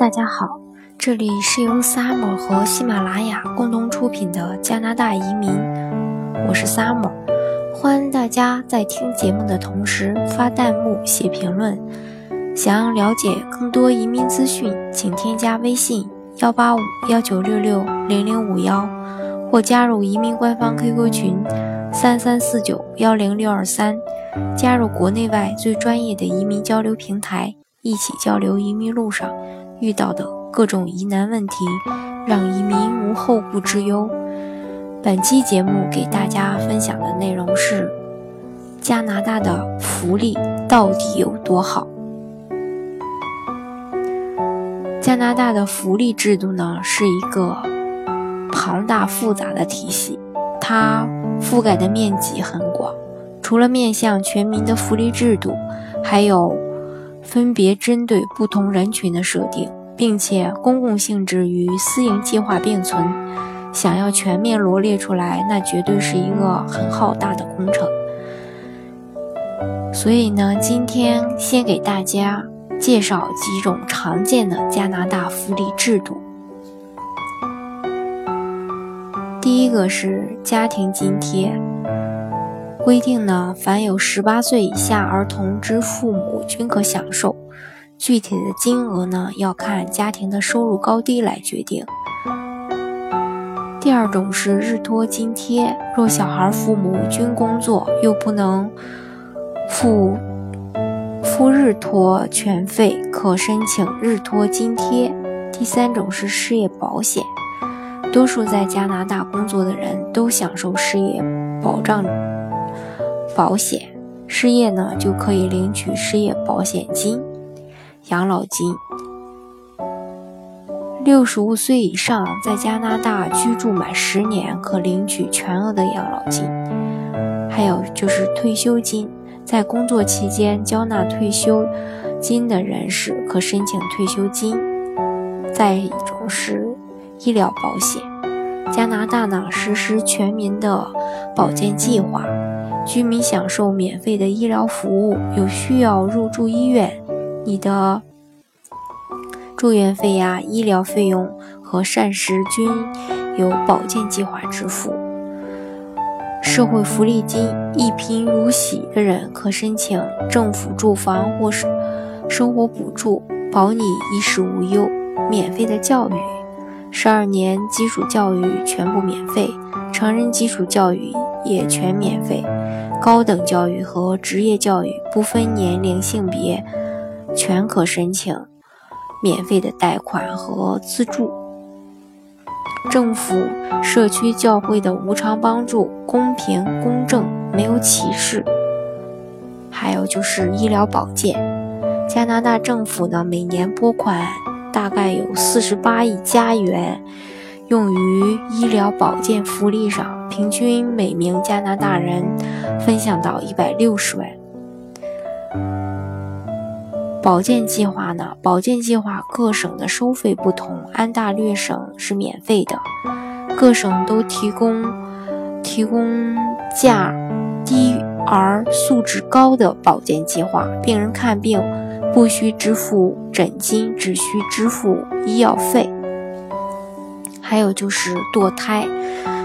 大家好，这里是由 Summer 和喜马拉雅共同出品的加拿大移民，我是 Summer，欢迎大家在听节目的同时发弹幕、写评论。想要了解更多移民资讯，请添加微信幺八五幺九六六零零五幺，或加入移民官方 QQ 群三三四九幺零六二三，加入国内外最专业的移民交流平台，一起交流移民路上。遇到的各种疑难问题，让移民无后顾之忧。本期节目给大家分享的内容是加拿大的福利到底有多好？加拿大的福利制度呢，是一个庞大复杂的体系，它覆盖的面积很广。除了面向全民的福利制度，还有。分别针对不同人群的设定，并且公共性质与私营计划并存，想要全面罗列出来，那绝对是一个很浩大的工程。所以呢，今天先给大家介绍几种常见的加拿大福利制度。第一个是家庭津贴。规定呢，凡有十八岁以下儿童之父母均可享受，具体的金额呢要看家庭的收入高低来决定。第二种是日托津贴，若小孩父母均工作又不能付付日托全费，可申请日托津贴。第三种是失业保险，多数在加拿大工作的人都享受失业保障。保险失业呢，就可以领取失业保险金、养老金。六十五岁以上在加拿大居住满十年，可领取全额的养老金。还有就是退休金，在工作期间交纳退休金的人士可申请退休金。再一种是医疗保险，加拿大呢实施全民的保健计划。居民享受免费的医疗服务，有需要入住医院，你的住院费呀、医疗费用和膳食均由保健计划支付。社会福利金，一贫如洗的人可申请政府住房或是生活补助，保你衣食无忧。免费的教育，十二年基础教育全部免费，成人基础教育也全免费。高等教育和职业教育不分年龄性别，全可申请免费的贷款和资助。政府、社区、教会的无偿帮助，公平公正，没有歧视。还有就是医疗保健，加拿大政府呢每年拨款大概有四十八亿加元，用于医疗保健福利上。平均每名加拿大人分享到一百六十万。保健计划呢？保健计划各省的收费不同，安大略省是免费的，各省都提供提供价低而素质高的保健计划。病人看病不需支付诊金，只需支付医药费。还有就是堕胎。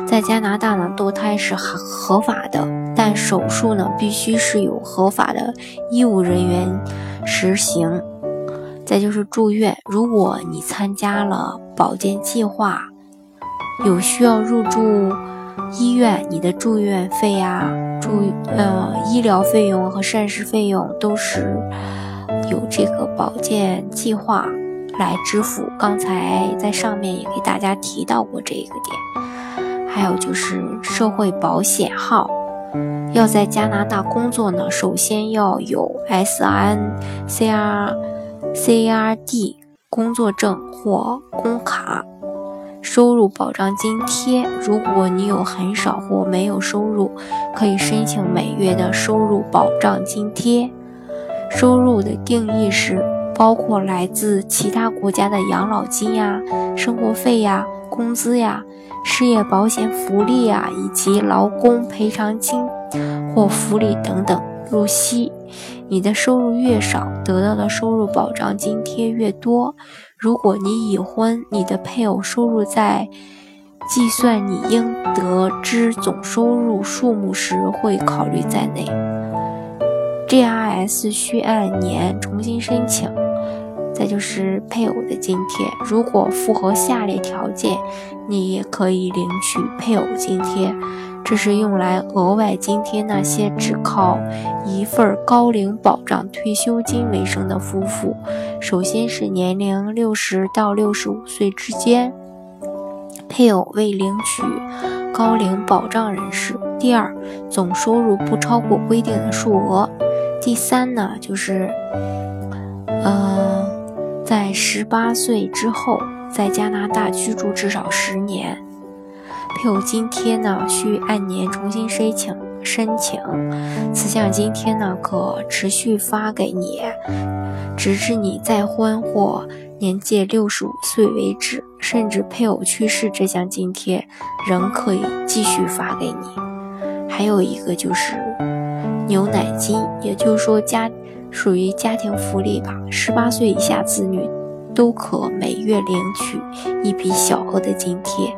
在加拿大呢，堕胎是合合法的，但手术呢必须是有合法的医务人员实行。再就是住院，如果你参加了保健计划，有需要入住医院，你的住院费啊、住呃医疗费用和膳食费用都是有这个保健计划来支付。刚才在上面也给大家提到过这一个点。还有就是社会保险号，要在加拿大工作呢，首先要有 S R N C R C R D 工作证或工卡。收入保障津贴，如果你有很少或没有收入，可以申请每月的收入保障津贴。收入的定义是包括来自其他国家的养老金呀、生活费呀、工资呀。失业保险福利啊，以及劳工赔偿金或福利等等入息，你的收入越少，得到的收入保障津贴越多。如果你已婚，你的配偶收入在计算你应得之总收入数目时会考虑在内。GRS 需按年重新申请。再就是配偶的津贴，如果符合下列条件，你也可以领取配偶津贴。这是用来额外津贴那些只靠一份高龄保障退休金为生的夫妇。首先是年龄六十到六十五岁之间，配偶未领取高龄保障人士。第二，总收入不超过规定的数额。第三呢，就是，呃。在十八岁之后，在加拿大居住至少十年，配偶津贴呢需按年重新申请。申请此项津贴呢可持续发给你，直至你再婚或年届六十五岁为止，甚至配偶去世，这项津贴仍可以继续发给你。还有一个就是牛奶金，也就是说家。属于家庭福利吧，十八岁以下子女都可每月领取一笔小额的津贴。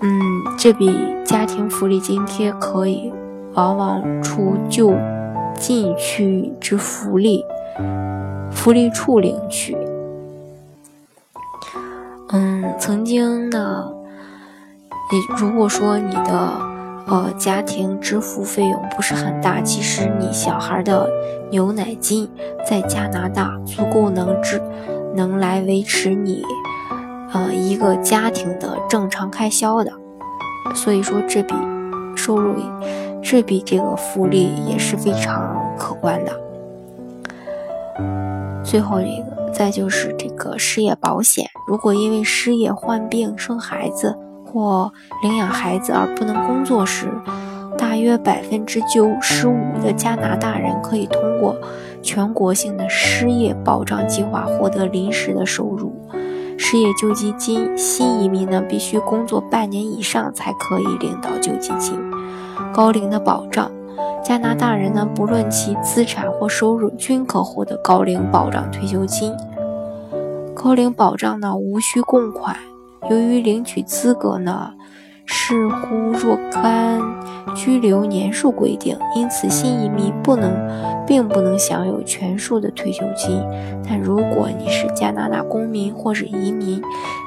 嗯，这笔家庭福利津贴可以往往出就近区之福利福利处领取。嗯，曾经呢，你如果说你的。呃，家庭支付费用不是很大，其实你小孩的牛奶金在加拿大足够能支，能来维持你呃一个家庭的正常开销的，所以说这笔收入，这笔这个福利也是非常可观的。最后一个，再就是这个失业保险，如果因为失业患病生孩子。或领养孩子而不能工作时，大约百分之九十五的加拿大人可以通过全国性的失业保障计划获得临时的收入。失业救济金，新移民呢必须工作半年以上才可以领到救济金。高龄的保障，加拿大人呢不论其资产或收入均可获得高龄保障退休金。高龄保障呢无需供款。由于领取资格呢视乎若干居留年数规定，因此新移民不能并不能享有全数的退休金。但如果你是加拿大公民或是移民，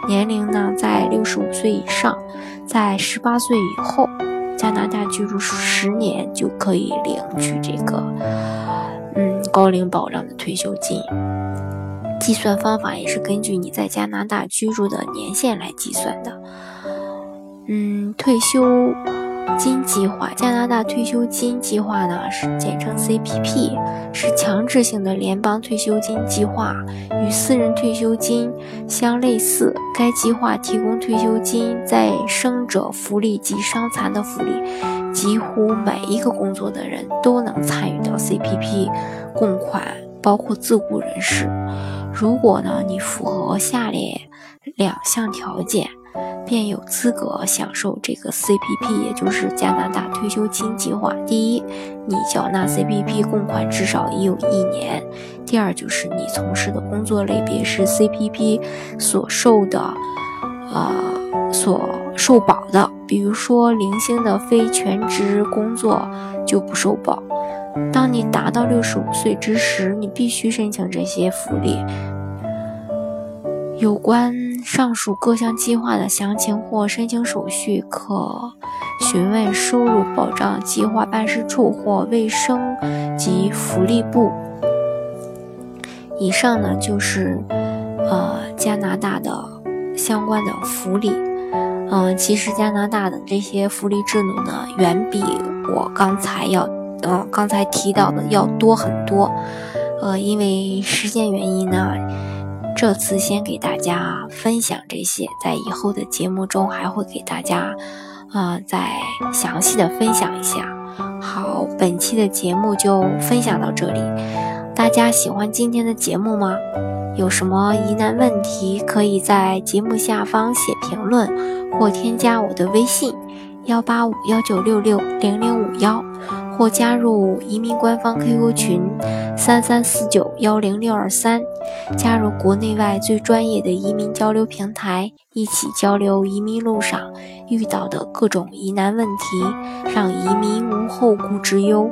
年龄呢在六十五岁以上，在十八岁以后，加拿大居住十年就可以领取这个嗯高龄保障的退休金。计算方法也是根据你在加拿大居住的年限来计算的。嗯，退休金计划，加拿大退休金计划呢是简称 CPP，是强制性的联邦退休金计划，与私人退休金相类似。该计划提供退休金、在生者福利及伤残的福利，几乎每一个工作的人都能参与到 CPP 供款，包括自雇人士。如果呢，你符合下列两项条件，便有资格享受这个 CPP，也就是加拿大退休金计划。第一，你缴纳 CPP 供款至少已有一年；第二，就是你从事的工作类别是 CPP 所受的，呃，所受保的。比如说，零星的非全职工作就不受保。当你达到六十五岁之时，你必须申请这些福利。有关上述各项计划的详情或申请手续，可询问收入保障计划办事处或卫生及福利部。以上呢就是呃加拿大的相关的福利。嗯，其实加拿大的这些福利制度呢，远比我刚才要。嗯，刚才提到的要多很多，呃，因为时间原因呢，这次先给大家分享这些，在以后的节目中还会给大家，啊，再详细的分享一下。好，本期的节目就分享到这里，大家喜欢今天的节目吗？有什么疑难问题，可以在节目下方写评论或添加我的微信：幺八五幺九六六零零五幺。或加入移民官方 QQ 群三三四九幺零六二三，加入国内外最专业的移民交流平台，一起交流移民路上遇到的各种疑难问题，让移民无后顾之忧。